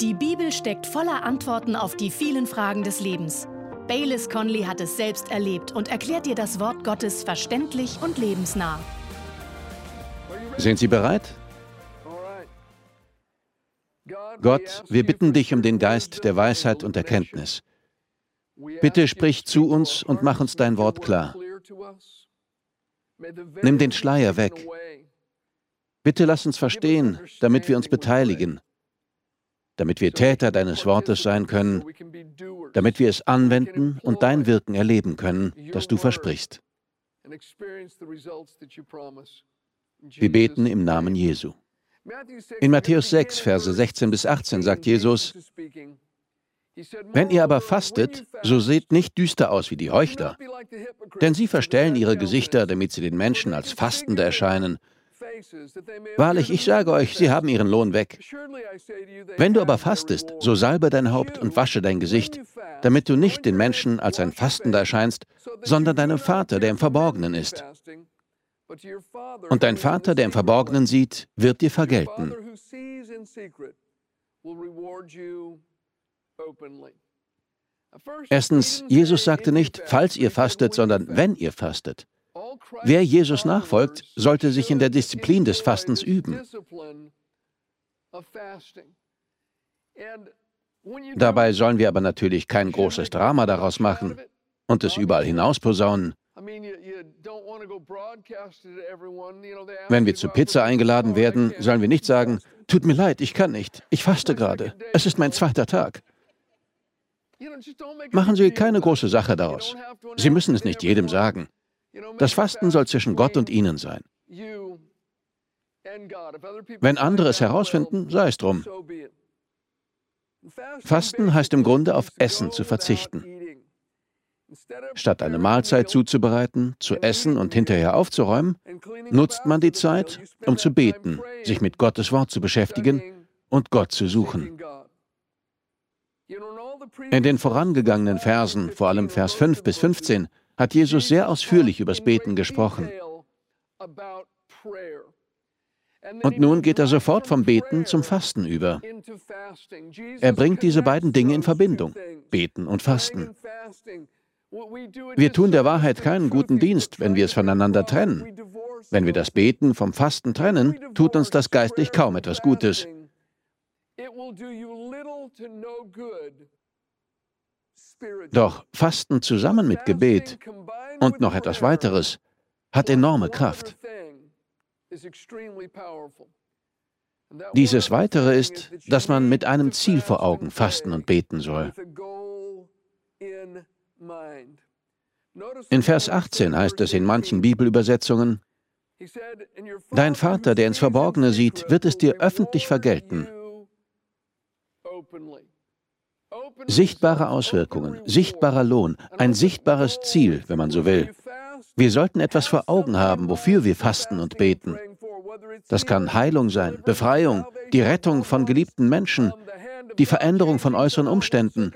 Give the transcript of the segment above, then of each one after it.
Die Bibel steckt voller Antworten auf die vielen Fragen des Lebens. Baylis Conley hat es selbst erlebt und erklärt dir das Wort Gottes verständlich und lebensnah. Sind Sie bereit? Gott, wir bitten dich um den Geist der Weisheit und Erkenntnis. Bitte sprich zu uns und mach uns dein Wort klar. Nimm den Schleier weg. Bitte lass uns verstehen, damit wir uns beteiligen, damit wir Täter deines Wortes sein können, damit wir es anwenden und dein Wirken erleben können, das du versprichst. Wir beten im Namen Jesu. In Matthäus 6, Verse 16 bis 18 sagt Jesus, wenn ihr aber fastet, so seht nicht düster aus wie die Heuchler, denn sie verstellen ihre Gesichter, damit sie den Menschen als Fastende erscheinen. Wahrlich, ich sage euch, sie haben ihren Lohn weg. Wenn du aber fastest, so salbe dein Haupt und wasche dein Gesicht, damit du nicht den Menschen als ein Fastender erscheinst, sondern deinem Vater, der im Verborgenen ist. Und dein Vater, der im Verborgenen sieht, wird dir vergelten. Erstens, Jesus sagte nicht, falls ihr fastet, sondern wenn ihr fastet. Wer Jesus nachfolgt, sollte sich in der Disziplin des Fastens üben. Dabei sollen wir aber natürlich kein großes Drama daraus machen und es überall hinaus posaunen. Wenn wir zu Pizza eingeladen werden, sollen wir nicht sagen, tut mir leid, ich kann nicht, ich faste gerade, es ist mein zweiter Tag. Machen Sie keine große Sache daraus. Sie müssen es nicht jedem sagen. Das Fasten soll zwischen Gott und Ihnen sein. Wenn andere es herausfinden, sei es drum. Fasten heißt im Grunde auf Essen zu verzichten. Statt eine Mahlzeit zuzubereiten, zu essen und hinterher aufzuräumen, nutzt man die Zeit, um zu beten, sich mit Gottes Wort zu beschäftigen und Gott zu suchen. In den vorangegangenen Versen, vor allem Vers 5 bis 15, hat Jesus sehr ausführlich übers Beten gesprochen. Und nun geht er sofort vom Beten zum Fasten über. Er bringt diese beiden Dinge in Verbindung, Beten und Fasten. Wir tun der Wahrheit keinen guten Dienst, wenn wir es voneinander trennen. Wenn wir das Beten vom Fasten trennen, tut uns das geistlich kaum etwas Gutes. Doch Fasten zusammen mit Gebet und noch etwas weiteres hat enorme Kraft. Dieses Weitere ist, dass man mit einem Ziel vor Augen fasten und beten soll. In Vers 18 heißt es in manchen Bibelübersetzungen, Dein Vater, der ins Verborgene sieht, wird es dir öffentlich vergelten. Sichtbare Auswirkungen, sichtbarer Lohn, ein sichtbares Ziel, wenn man so will. Wir sollten etwas vor Augen haben, wofür wir fasten und beten. Das kann Heilung sein, Befreiung, die Rettung von geliebten Menschen, die Veränderung von äußeren Umständen,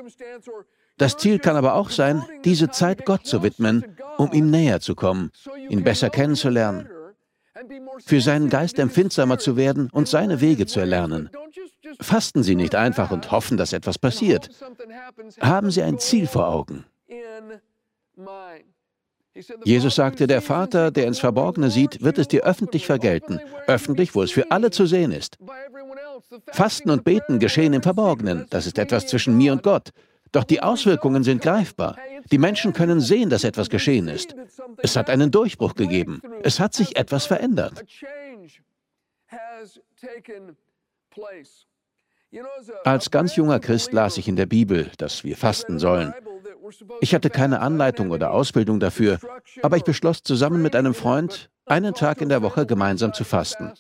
das Ziel kann aber auch sein, diese Zeit Gott zu widmen, um ihm näher zu kommen, ihn besser kennenzulernen, für seinen Geist empfindsamer zu werden und seine Wege zu erlernen. Fasten Sie nicht einfach und hoffen, dass etwas passiert. Haben Sie ein Ziel vor Augen. Jesus sagte, der Vater, der ins Verborgene sieht, wird es dir öffentlich vergelten, öffentlich, wo es für alle zu sehen ist. Fasten und Beten geschehen im Verborgenen, das ist etwas zwischen mir und Gott. Doch die Auswirkungen sind greifbar. Die Menschen können sehen, dass etwas geschehen ist. Es hat einen Durchbruch gegeben. Es hat sich etwas verändert. Als ganz junger Christ las ich in der Bibel, dass wir fasten sollen. Ich hatte keine Anleitung oder Ausbildung dafür, aber ich beschloss zusammen mit einem Freund, einen Tag in der Woche gemeinsam zu fasten.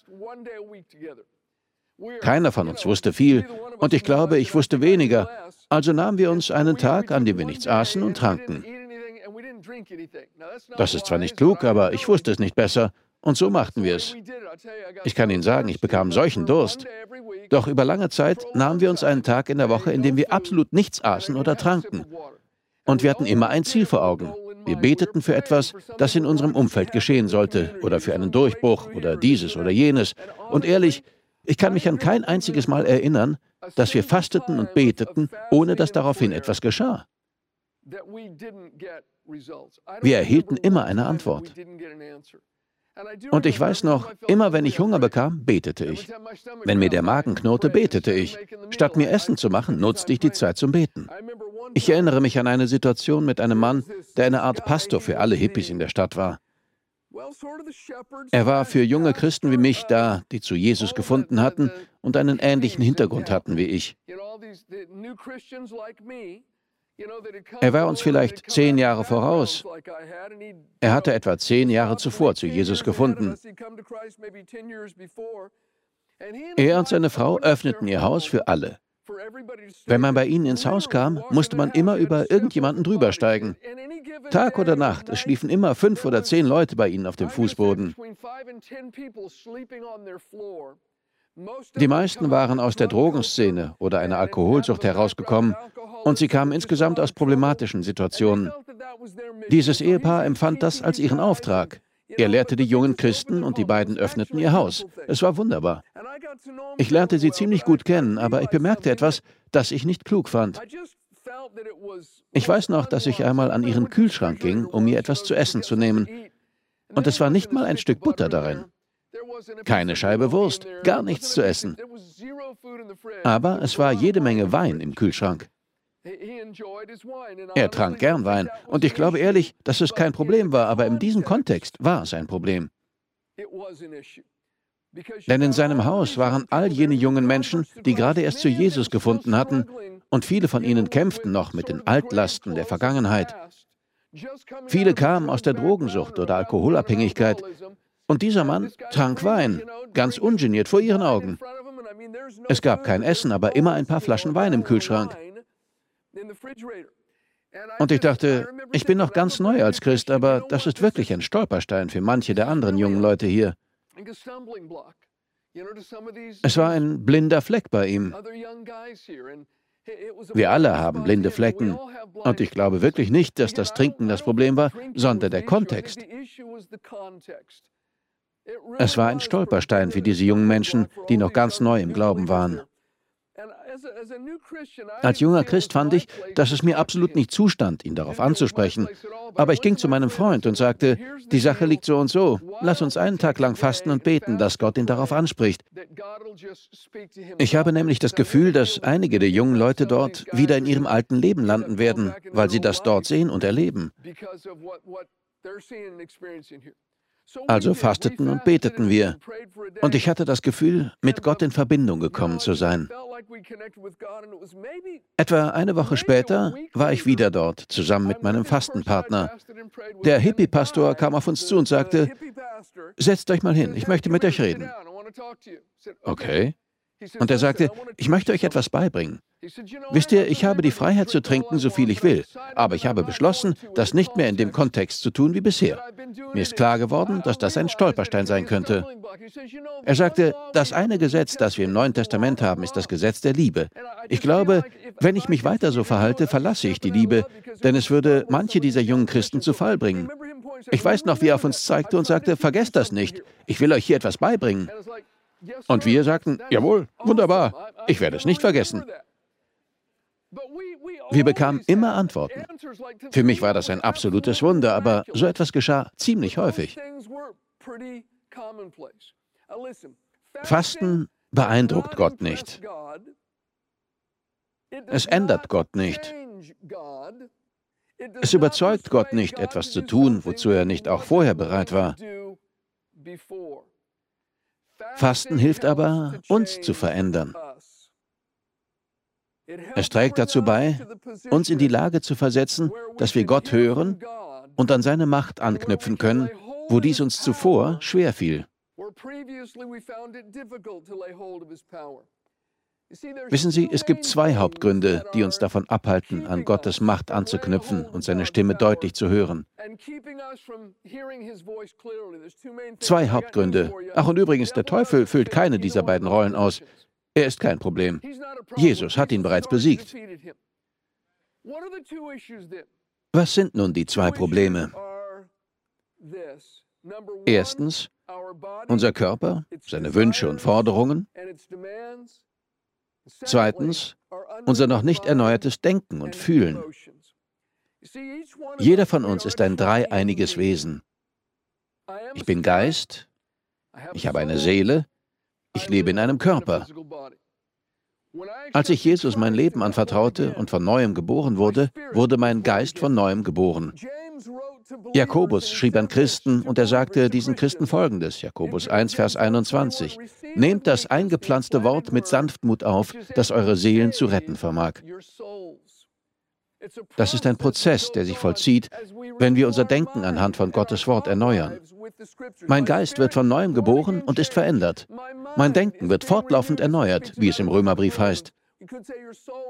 Keiner von uns wusste viel und ich glaube, ich wusste weniger, also nahmen wir uns einen Tag, an dem wir nichts aßen und tranken. Das ist zwar nicht klug, aber ich wusste es nicht besser. Und so machten wir es. Ich kann Ihnen sagen, ich bekam solchen Durst. Doch über lange Zeit nahmen wir uns einen Tag in der Woche, in dem wir absolut nichts aßen oder tranken. Und wir hatten immer ein Ziel vor Augen. Wir beteten für etwas, das in unserem Umfeld geschehen sollte, oder für einen Durchbruch, oder dieses oder jenes. Und ehrlich, Ich kann mich an kein einziges Mal erinnern, dass wir fasteten und beteten, ohne dass daraufhin etwas geschah. Wir erhielten immer eine Antwort. Und ich weiß noch, immer wenn ich Hunger bekam, betete ich. Wenn mir der Magen knurrte, betete ich. Statt mir Essen zu machen, nutzte ich die Zeit zum Beten. Ich erinnere mich an eine Situation mit einem Mann, der eine Art Pastor für alle Hippies in der Stadt war. Er war für junge Christen wie mich da, die zu Jesus gefunden hatten und einen ähnlichen Hintergrund hatten wie ich. Er war uns vielleicht zehn Jahre voraus. Er hatte etwa zehn Jahre zuvor zu Jesus gefunden. Er und seine Frau öffneten ihr Haus für alle. Wenn man bei ihnen ins Haus kam, musste man immer über irgendjemanden drüber steigen. Tag oder Nacht, es schliefen immer fünf oder zehn Leute bei ihnen auf dem Fußboden. Die meisten waren aus der Drogenszene oder einer Alkoholsucht herausgekommen und sie kamen insgesamt aus problematischen Situationen. Dieses Ehepaar empfand das als ihren Auftrag. Er lehrte die jungen Christen und die beiden öffneten ihr Haus. Es war wunderbar. Ich lernte sie ziemlich gut kennen, aber ich bemerkte etwas, das ich nicht klug fand. Ich weiß noch, dass ich einmal an ihren Kühlschrank ging, um mir etwas zu essen zu nehmen. Und es war nicht mal ein Stück Butter darin. Keine Scheibe Wurst, gar nichts zu essen. Aber es war jede Menge Wein im Kühlschrank. Er trank gern Wein und ich glaube ehrlich, dass es kein Problem war, aber in diesem Kontext war es ein Problem. Denn in seinem Haus waren all jene jungen Menschen, die gerade erst zu Jesus gefunden hatten, und viele von ihnen kämpften noch mit den Altlasten der Vergangenheit. Viele kamen aus der Drogensucht oder Alkoholabhängigkeit, und dieser Mann trank Wein, ganz ungeniert vor ihren Augen. Es gab kein Essen, aber immer ein paar Flaschen Wein im Kühlschrank. Und ich dachte, ich bin noch ganz neu als Christ, aber das ist wirklich ein Stolperstein für manche der anderen jungen Leute hier. Es war ein blinder Fleck bei ihm. Wir alle haben blinde Flecken. Und ich glaube wirklich nicht, dass das Trinken das Problem war, sondern der Kontext. Es war ein Stolperstein für diese jungen Menschen, die noch ganz neu im Glauben waren. Als junger Christ fand ich, dass es mir absolut nicht zustand, ihn darauf anzusprechen. Aber ich ging zu meinem Freund und sagte, die Sache liegt so und so. Lass uns einen Tag lang fasten und beten, dass Gott ihn darauf anspricht. Ich habe nämlich das Gefühl, dass einige der jungen Leute dort wieder in ihrem alten Leben landen werden, weil sie das dort sehen und erleben. Also fasteten und beteten wir. Und ich hatte das Gefühl, mit Gott in Verbindung gekommen zu sein. Etwa eine Woche später war ich wieder dort, zusammen mit meinem Fastenpartner. Der Hippie-Pastor kam auf uns zu und sagte, setzt euch mal hin, ich möchte mit euch reden. Okay. Und er sagte, ich möchte euch etwas beibringen. Wisst ihr, ich habe die Freiheit zu trinken, so viel ich will, aber ich habe beschlossen, das nicht mehr in dem Kontext zu tun wie bisher. Mir ist klar geworden, dass das ein Stolperstein sein könnte. Er sagte, das eine Gesetz, das wir im Neuen Testament haben, ist das Gesetz der Liebe. Ich glaube, wenn ich mich weiter so verhalte, verlasse ich die Liebe, denn es würde manche dieser jungen Christen zu Fall bringen. Ich weiß noch, wie er auf uns zeigte und sagte, vergesst das nicht, ich will euch hier etwas beibringen. Und wir sagten, jawohl, wunderbar, ich werde es nicht vergessen. Wir bekamen immer Antworten. Für mich war das ein absolutes Wunder, aber so etwas geschah ziemlich häufig. Fasten beeindruckt Gott nicht. Es ändert Gott nicht. Es überzeugt Gott nicht, etwas zu tun, wozu er nicht auch vorher bereit war. Fasten hilft aber, uns zu verändern. Es trägt dazu bei, uns in die Lage zu versetzen, dass wir Gott hören und an seine Macht anknüpfen können, wo dies uns zuvor schwer fiel. Wissen Sie, es gibt zwei Hauptgründe, die uns davon abhalten, an Gottes Macht anzuknüpfen und seine Stimme deutlich zu hören. Zwei Hauptgründe. Ach und übrigens, der Teufel füllt keine dieser beiden Rollen aus. Er ist kein Problem. Jesus hat ihn bereits besiegt. Was sind nun die zwei Probleme? Erstens, unser Körper, seine Wünsche und Forderungen. Zweitens, unser noch nicht erneuertes Denken und Fühlen. Jeder von uns ist ein dreieiniges Wesen. Ich bin Geist, ich habe eine Seele, ich lebe in einem Körper. Als ich Jesus mein Leben anvertraute und von neuem geboren wurde, wurde mein Geist von neuem geboren. Jakobus schrieb an Christen und er sagte diesen Christen folgendes, Jakobus 1, Vers 21, Nehmt das eingepflanzte Wort mit Sanftmut auf, das eure Seelen zu retten vermag. Das ist ein Prozess, der sich vollzieht, wenn wir unser Denken anhand von Gottes Wort erneuern. Mein Geist wird von neuem geboren und ist verändert. Mein Denken wird fortlaufend erneuert, wie es im Römerbrief heißt.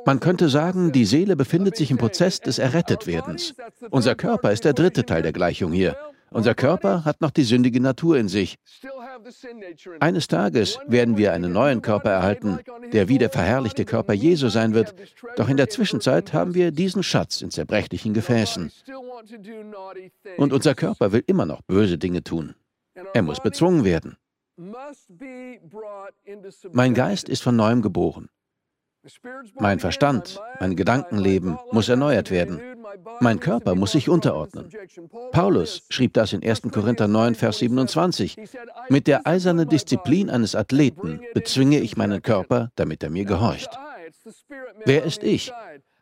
Man könnte sagen, die Seele befindet sich im Prozess des Errettetwerdens. Unser Körper ist der dritte Teil der Gleichung hier. Unser Körper hat noch die sündige Natur in sich. Eines Tages werden wir einen neuen Körper erhalten, der wie der verherrlichte Körper Jesu sein wird. Doch in der Zwischenzeit haben wir diesen Schatz in zerbrechlichen Gefäßen. Und unser Körper will immer noch böse Dinge tun. Er muss bezwungen werden. Mein Geist ist von neuem geboren. Mein Verstand, mein Gedankenleben muss erneuert werden. Mein Körper muss sich unterordnen. Paulus schrieb das in 1. Korinther 9, Vers 27. Mit der eisernen Disziplin eines Athleten bezwinge ich meinen Körper, damit er mir gehorcht. Wer ist ich?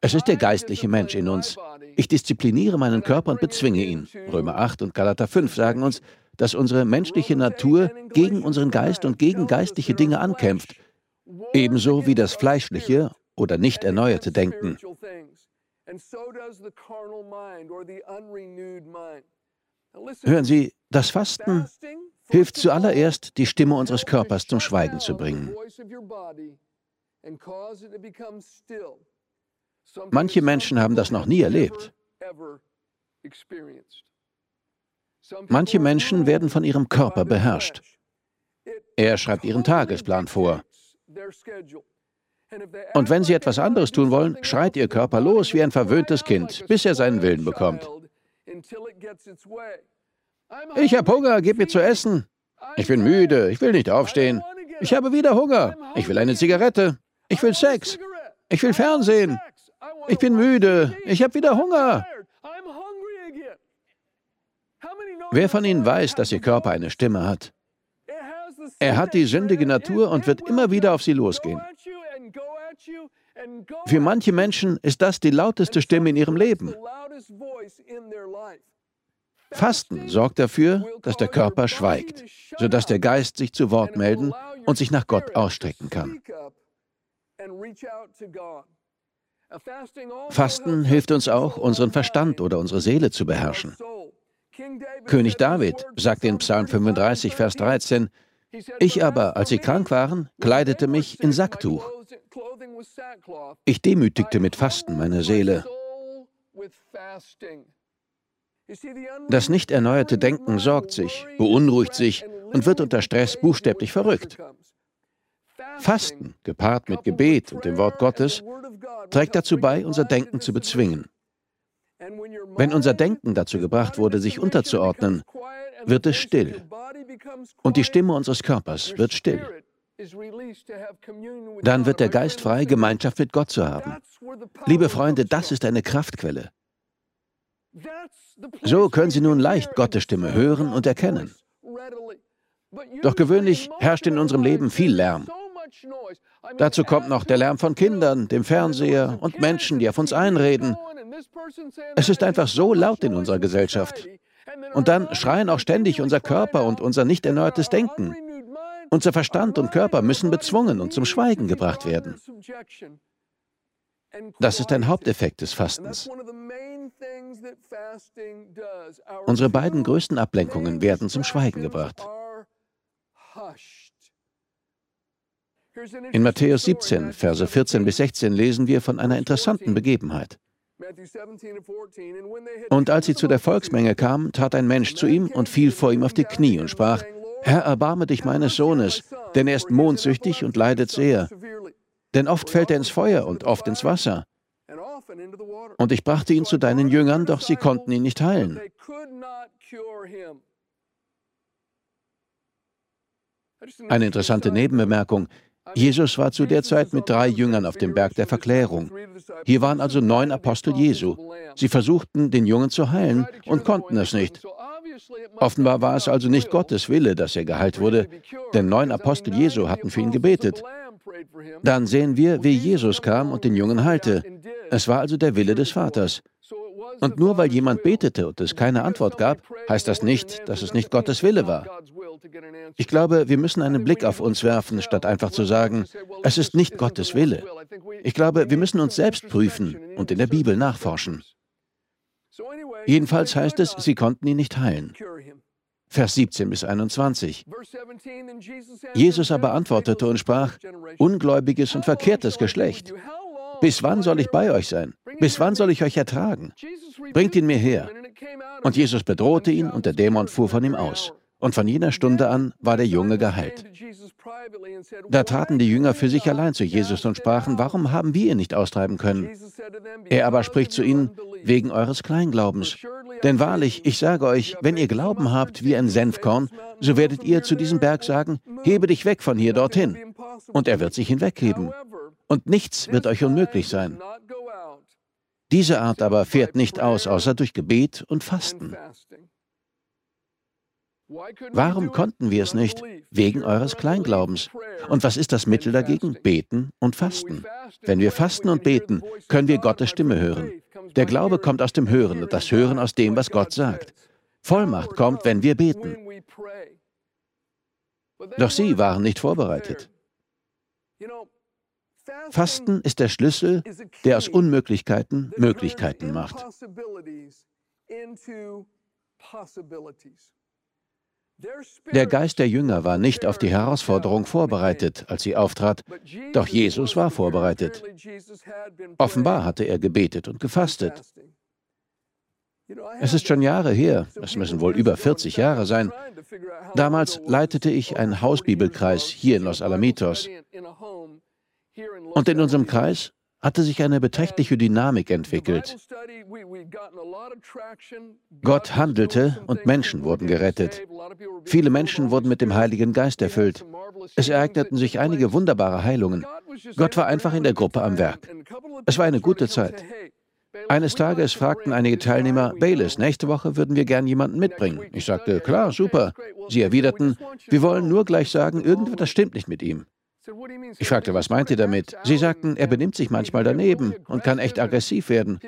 Es ist der geistliche Mensch in uns. Ich diszipliniere meinen Körper und bezwinge ihn. Römer 8 und Galater 5 sagen uns, dass unsere menschliche Natur gegen unseren Geist und gegen geistliche Dinge ankämpft ebenso wie das fleischliche oder nicht erneuerte Denken. Hören Sie, das Fasten hilft zuallererst, die Stimme unseres Körpers zum Schweigen zu bringen. Manche Menschen haben das noch nie erlebt. Manche Menschen werden von ihrem Körper beherrscht. Er schreibt ihren Tagesplan vor. Und wenn Sie etwas anderes tun wollen, schreit Ihr Körper los wie ein verwöhntes Kind, bis er seinen Willen bekommt. Ich habe Hunger, gib mir zu essen. Ich bin müde, ich will nicht aufstehen. Ich habe wieder Hunger. Ich will eine Zigarette. Ich will Sex. Ich will Fernsehen. Ich bin müde. Ich habe wieder Hunger. Wer von Ihnen weiß, dass Ihr Körper eine Stimme hat? Er hat die sündige Natur und wird immer wieder auf sie losgehen. Für manche Menschen ist das die lauteste Stimme in ihrem Leben. Fasten sorgt dafür, dass der Körper schweigt, sodass der Geist sich zu Wort melden und sich nach Gott ausstrecken kann. Fasten hilft uns auch, unseren Verstand oder unsere Seele zu beherrschen. König David sagt in Psalm 35, Vers 13, ich aber, als sie krank waren, kleidete mich in Sacktuch. Ich demütigte mit Fasten meine Seele. Das nicht erneuerte Denken sorgt sich, beunruhigt sich und wird unter Stress buchstäblich verrückt. Fasten, gepaart mit Gebet und dem Wort Gottes, trägt dazu bei, unser Denken zu bezwingen. Wenn unser Denken dazu gebracht wurde, sich unterzuordnen, wird es still und die Stimme unseres Körpers wird still. Dann wird der Geist frei, Gemeinschaft mit Gott zu haben. Liebe Freunde, das ist eine Kraftquelle. So können Sie nun leicht Gottes Stimme hören und erkennen. Doch gewöhnlich herrscht in unserem Leben viel Lärm. Dazu kommt noch der Lärm von Kindern, dem Fernseher und Menschen, die auf uns einreden. Es ist einfach so laut in unserer Gesellschaft. Und dann schreien auch ständig unser Körper und unser nicht erneuertes Denken. Unser Verstand und Körper müssen bezwungen und zum Schweigen gebracht werden. Das ist ein Haupteffekt des Fastens. Unsere beiden größten Ablenkungen werden zum Schweigen gebracht. In Matthäus 17, Verse 14 bis 16 lesen wir von einer interessanten Begebenheit. Und als sie zu der Volksmenge kamen, tat ein Mensch zu ihm und fiel vor ihm auf die Knie und sprach, Herr, erbarme dich meines Sohnes, denn er ist mondsüchtig und leidet sehr. Denn oft fällt er ins Feuer und oft ins Wasser. Und ich brachte ihn zu deinen Jüngern, doch sie konnten ihn nicht heilen. Eine interessante Nebenbemerkung. Jesus war zu der Zeit mit drei Jüngern auf dem Berg der Verklärung. Hier waren also neun Apostel Jesu. Sie versuchten, den Jungen zu heilen und konnten es nicht. Offenbar war es also nicht Gottes Wille, dass er geheilt wurde, denn neun Apostel Jesu hatten für ihn gebetet. Dann sehen wir, wie Jesus kam und den Jungen heilte. Es war also der Wille des Vaters. Und nur weil jemand betete und es keine Antwort gab, heißt das nicht, dass es nicht Gottes Wille war. Ich glaube, wir müssen einen Blick auf uns werfen, statt einfach zu sagen, es ist nicht Gottes Wille. Ich glaube, wir müssen uns selbst prüfen und in der Bibel nachforschen. Jedenfalls heißt es, sie konnten ihn nicht heilen. Vers 17 bis 21. Jesus aber antwortete und sprach, ungläubiges und verkehrtes Geschlecht. Bis wann soll ich bei euch sein? Bis wann soll ich euch ertragen? Bringt ihn mir her. Und Jesus bedrohte ihn und der Dämon fuhr von ihm aus. Und von jener Stunde an war der Junge geheilt. Da traten die Jünger für sich allein zu Jesus und sprachen, warum haben wir ihn nicht austreiben können? Er aber spricht zu ihnen, wegen eures Kleinglaubens. Denn wahrlich, ich sage euch, wenn ihr Glauben habt wie ein Senfkorn, so werdet ihr zu diesem Berg sagen, hebe dich weg von hier dorthin. Und er wird sich hinwegheben. Und nichts wird euch unmöglich sein. Diese Art aber fährt nicht aus, außer durch Gebet und Fasten. Warum konnten wir es nicht? Wegen eures Kleinglaubens. Und was ist das Mittel dagegen? Beten und Fasten. Wenn wir fasten und beten, können wir Gottes Stimme hören. Der Glaube kommt aus dem Hören und das Hören aus dem, was Gott sagt. Vollmacht kommt, wenn wir beten. Doch sie waren nicht vorbereitet. Fasten ist der Schlüssel, der aus Unmöglichkeiten Möglichkeiten macht. Der Geist der Jünger war nicht auf die Herausforderung vorbereitet, als sie auftrat, doch Jesus war vorbereitet. Offenbar hatte er gebetet und gefastet. Es ist schon Jahre her, es müssen wohl über 40 Jahre sein. Damals leitete ich einen Hausbibelkreis hier in Los Alamitos. Und in unserem Kreis hatte sich eine beträchtliche Dynamik entwickelt. Gott handelte und Menschen wurden gerettet. Viele Menschen wurden mit dem Heiligen Geist erfüllt. Es ereigneten sich einige wunderbare Heilungen. Gott war einfach in der Gruppe am Werk. Es war eine gute Zeit. Eines Tages fragten einige Teilnehmer, Baylis, nächste Woche würden wir gern jemanden mitbringen. Ich sagte, klar, super. Sie erwiderten, wir wollen nur gleich sagen, irgendetwas stimmt nicht mit ihm. Ich fragte, was meint ihr damit? Sie sagten, er benimmt sich manchmal daneben und kann echt aggressiv werden.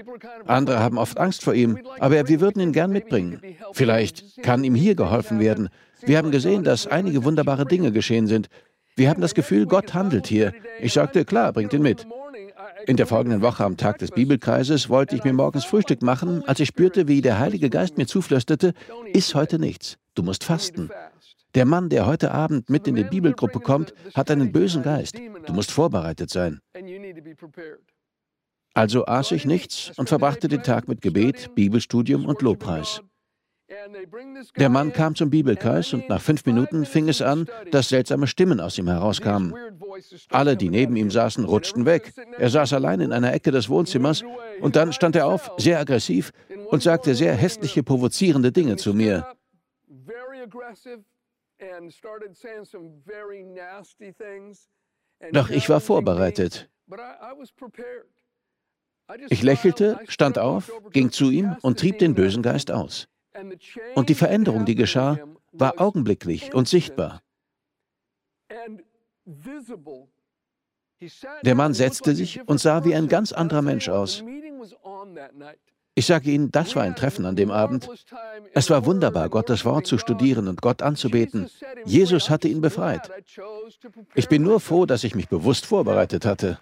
Andere haben oft Angst vor ihm, aber wir würden ihn gern mitbringen. Vielleicht kann ihm hier geholfen werden. Wir haben gesehen, dass einige wunderbare Dinge geschehen sind. Wir haben das Gefühl, Gott handelt hier. Ich sagte, klar, bringt ihn mit. In der folgenden Woche am Tag des Bibelkreises wollte ich mir morgens Frühstück machen, als ich spürte, wie der Heilige Geist mir zuflüsterte, iss heute nichts, du musst fasten. Der Mann, der heute Abend mit in die Bibelgruppe kommt, hat einen bösen Geist. Du musst vorbereitet sein. Also aß ich nichts und verbrachte den Tag mit Gebet, Bibelstudium und Lobpreis. Der Mann kam zum Bibelkreis und nach fünf Minuten fing es an, dass seltsame Stimmen aus ihm herauskamen. Alle, die neben ihm saßen, rutschten weg. Er saß allein in einer Ecke des Wohnzimmers und dann stand er auf, sehr aggressiv, und sagte sehr hässliche, provozierende Dinge zu mir. Doch ich war vorbereitet. Ich lächelte, stand auf, ging zu ihm und trieb den bösen Geist aus. Und die Veränderung, die geschah, war augenblicklich und sichtbar. Der Mann setzte sich und sah wie ein ganz anderer Mensch aus. Ich sage Ihnen, das war ein Treffen an dem Abend. Es war wunderbar, Gottes Wort zu studieren und Gott anzubeten. Jesus hatte ihn befreit. Ich bin nur froh, dass ich mich bewusst vorbereitet hatte.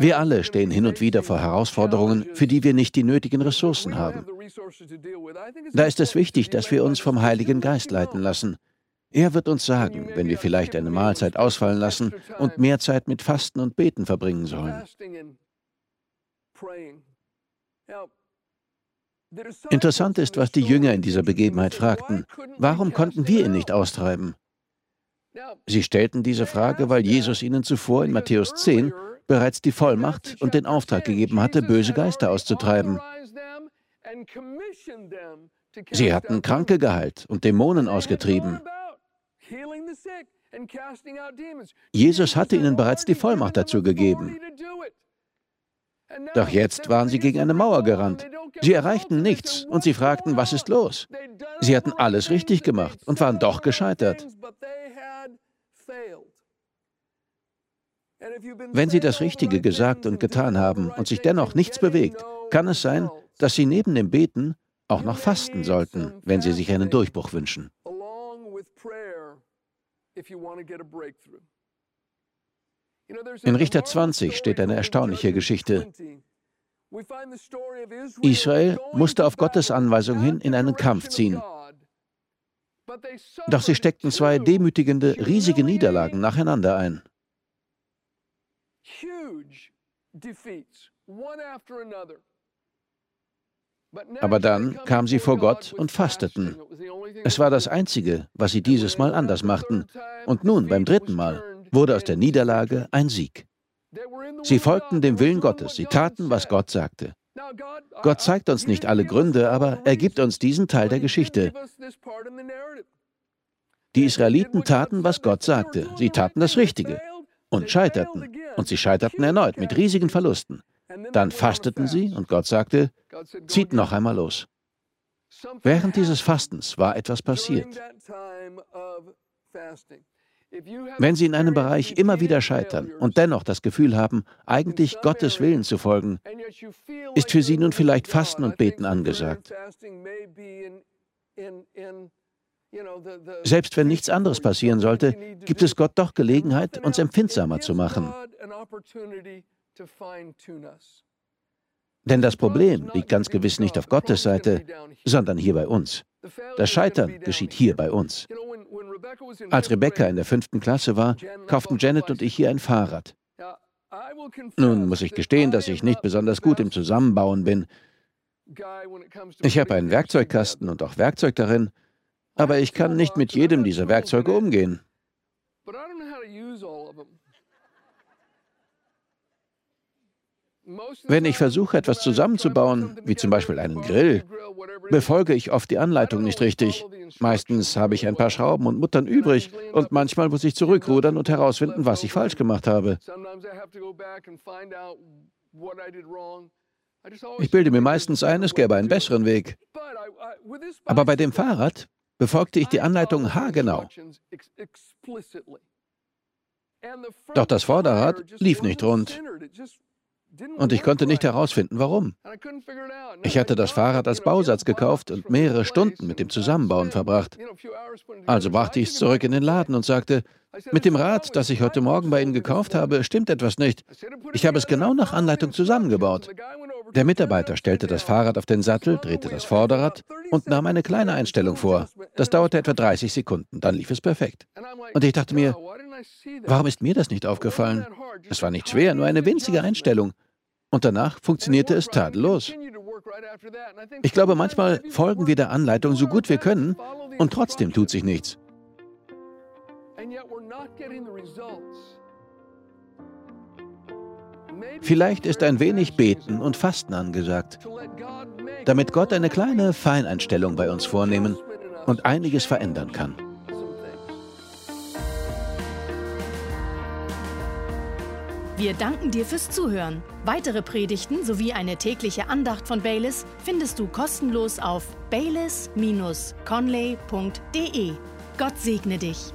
Wir alle stehen hin und wieder vor Herausforderungen, für die wir nicht die nötigen Ressourcen haben. Da ist es wichtig, dass wir uns vom Heiligen Geist leiten lassen. Er wird uns sagen, wenn wir vielleicht eine Mahlzeit ausfallen lassen und mehr Zeit mit Fasten und Beten verbringen sollen. Interessant ist, was die Jünger in dieser Begebenheit fragten. Warum konnten wir ihn nicht austreiben? Sie stellten diese Frage, weil Jesus ihnen zuvor in Matthäus 10 bereits die Vollmacht und den Auftrag gegeben hatte, böse Geister auszutreiben. Sie hatten Kranke geheilt und Dämonen ausgetrieben. Jesus hatte ihnen bereits die Vollmacht dazu gegeben. Doch jetzt waren sie gegen eine Mauer gerannt. Sie erreichten nichts und sie fragten, was ist los? Sie hatten alles richtig gemacht und waren doch gescheitert. Wenn Sie das Richtige gesagt und getan haben und sich dennoch nichts bewegt, kann es sein, dass Sie neben dem Beten auch noch fasten sollten, wenn Sie sich einen Durchbruch wünschen. In Richter 20 steht eine erstaunliche Geschichte. Israel musste auf Gottes Anweisung hin in einen Kampf ziehen. Doch sie steckten zwei demütigende, riesige Niederlagen nacheinander ein. Aber dann kamen sie vor Gott und fasteten. Es war das Einzige, was sie dieses Mal anders machten. Und nun, beim dritten Mal, wurde aus der Niederlage ein Sieg. Sie folgten dem Willen Gottes, sie taten, was Gott sagte. Gott zeigt uns nicht alle Gründe, aber er gibt uns diesen Teil der Geschichte. Die Israeliten taten, was Gott sagte. Sie taten das Richtige und scheiterten. Und sie scheiterten erneut mit riesigen Verlusten. Dann fasteten sie und Gott sagte, zieht noch einmal los. Während dieses Fastens war etwas passiert. Wenn Sie in einem Bereich immer wieder scheitern und dennoch das Gefühl haben, eigentlich Gottes Willen zu folgen, ist für Sie nun vielleicht Fasten und Beten angesagt. Selbst wenn nichts anderes passieren sollte, gibt es Gott doch Gelegenheit, uns empfindsamer zu machen. Denn das Problem liegt ganz gewiss nicht auf Gottes Seite, sondern hier bei uns. Das Scheitern geschieht hier bei uns. Als Rebecca in der fünften Klasse war, kauften Janet und ich hier ein Fahrrad. Nun muss ich gestehen, dass ich nicht besonders gut im Zusammenbauen bin. Ich habe einen Werkzeugkasten und auch Werkzeug darin, aber ich kann nicht mit jedem dieser Werkzeuge umgehen. Wenn ich versuche, etwas zusammenzubauen, wie zum Beispiel einen Grill, befolge ich oft die Anleitung nicht richtig. Meistens habe ich ein paar Schrauben und Muttern übrig und manchmal muss ich zurückrudern und herausfinden, was ich falsch gemacht habe. Ich bilde mir meistens ein, es gäbe einen besseren Weg. Aber bei dem Fahrrad befolgte ich die Anleitung haargenau. Doch das Vorderrad lief nicht rund. Und ich konnte nicht herausfinden, warum. Ich hatte das Fahrrad als Bausatz gekauft und mehrere Stunden mit dem Zusammenbauen verbracht. Also brachte ich es zurück in den Laden und sagte, mit dem Rad, das ich heute Morgen bei Ihnen gekauft habe, stimmt etwas nicht. Ich habe es genau nach Anleitung zusammengebaut. Der Mitarbeiter stellte das Fahrrad auf den Sattel, drehte das Vorderrad und nahm eine kleine Einstellung vor. Das dauerte etwa 30 Sekunden, dann lief es perfekt. Und ich dachte mir, warum ist mir das nicht aufgefallen? Es war nicht schwer, nur eine winzige Einstellung. Und danach funktionierte es tadellos. Ich glaube, manchmal folgen wir der Anleitung so gut wir können und trotzdem tut sich nichts. Vielleicht ist ein wenig Beten und Fasten angesagt, damit Gott eine kleine Feineinstellung bei uns vornehmen und einiges verändern kann. Wir danken dir fürs Zuhören. Weitere Predigten sowie eine tägliche Andacht von Baylis findest du kostenlos auf baylis-conley.de. Gott segne dich.